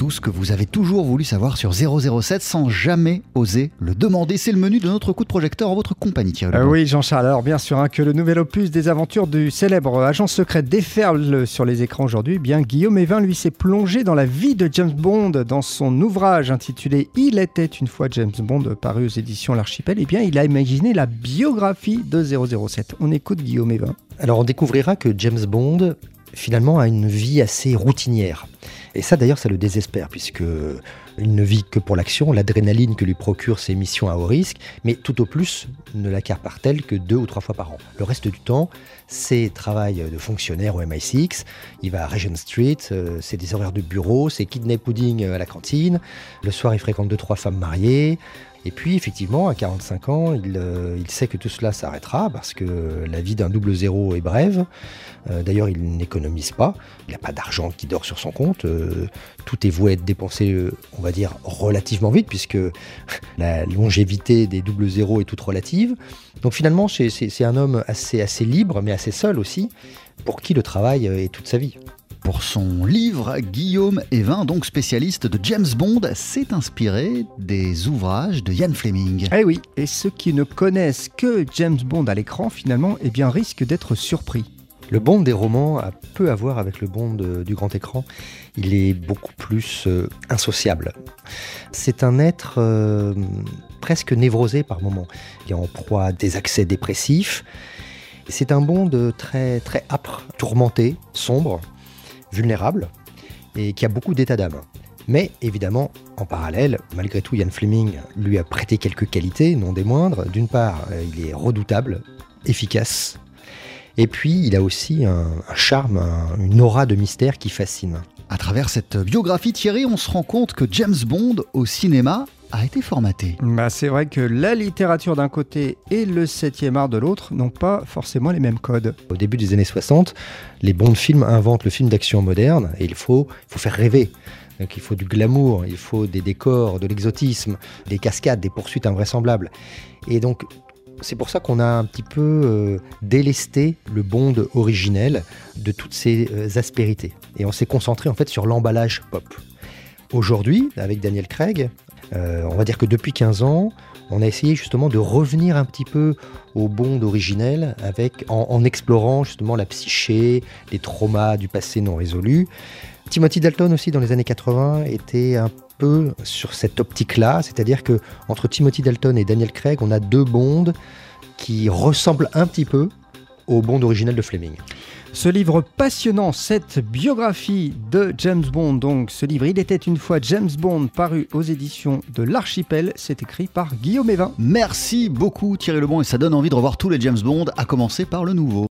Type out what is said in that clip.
tout ce que vous avez toujours voulu savoir sur 007 sans jamais oser le demander. C'est le menu de notre coup de projecteur en votre compagnie, Thierry. Euh, oui, Jean-Charles. Alors, bien sûr, hein, que le nouvel opus des aventures du célèbre agent secret déferle sur les écrans aujourd'hui. Eh bien, Guillaume Evin, lui, s'est plongé dans la vie de James Bond dans son ouvrage intitulé Il était une fois James Bond, paru aux éditions L'Archipel. Eh bien, il a imaginé la biographie de 007. On écoute Guillaume Evin. Alors, on découvrira que James Bond finalement a une vie assez routinière. Et ça d'ailleurs ça le désespère puisque il ne vit que pour l'action, l'adrénaline que lui procurent ses missions à haut risque, mais tout au plus ne l'accapare-t-elle que deux ou trois fois par an. Le reste du temps, c'est travail de fonctionnaire au MI6, il va à Regent Street, euh, c'est des horaires de bureau, c'est kidnap pudding à la cantine, le soir il fréquente deux trois femmes mariées, et puis, effectivement, à 45 ans, euh, il, sait que tout cela s'arrêtera parce que la vie d'un double zéro est brève. Euh, d'ailleurs, il n'économise pas. Il n'a pas d'argent qui dort sur son compte. Tout est voué à être dépensé, on va dire, relativement vite puisque la longévité des doubles zéros est toute relative. Donc, finalement, c'est un homme assez, assez libre, mais assez seul aussi, pour qui le travail est toute sa vie. Pour son livre, Guillaume Evin, donc spécialiste de James Bond, s'est inspiré des ouvrages de Ian Fleming. Eh oui, et ceux qui ne connaissent que James Bond à l'écran, finalement, eh bien, risquent d'être surpris. Le Bond des romans a peu à voir avec le Bond du grand écran. Il est beaucoup plus euh, insociable. C'est un être euh, presque névrosé par moments. Il est en proie à des accès dépressifs. C'est un Bond très, très âpre, tourmenté, sombre vulnérable et qui a beaucoup d'état d'âme. Mais évidemment, en parallèle, malgré tout, Ian Fleming lui a prêté quelques qualités, non des moindres. D'une part, euh, il est redoutable, efficace, et puis il a aussi un, charme, une aura de mystère qui fascine. À travers cette biographie, Thierry, on se rend compte que James Bond au cinéma a été formaté. Bah, c'est vrai que la littérature d'un côté et le 7e art de l'autre n'ont pas forcément les mêmes codes. Au début des années 60, les bons films inventent le film d'action moderne et il faut, il faut faire rêver. Donc il faut du glamour, il faut des décors, de l'exotisme, des cascades, des poursuites invraisemblables. Et donc c'est pour ça qu'on a un petit peu euh, délesté le Bond originel de toutes ces euh, aspérités. Et on s'est concentré en fait sur l'emballage pop. Aujourd'hui, avec Daniel Craig, euh, on va dire que depuis 15 ans, on a essayé justement de revenir un petit peu au Bond originel avec, en, explorant justement la psyché, les traumas du passé non résolus. Timothy Dalton aussi dans les années 80 était un peu sur cette optique-là, c'est-à-dire que entre Timothy Dalton et Daniel Craig, on a deux Bonds qui ressemblent un petit peu au Bond originel de Fleming. Ce livre passionnant, cette biographie de James Bond, donc ce livre Il était une fois James Bond, paru aux éditions de l'Archipel, c'est écrit par Guillaume Evin. Merci beaucoup Thierry Lebon et ça donne envie de revoir tous les James Bond, à commencer par le nouveau.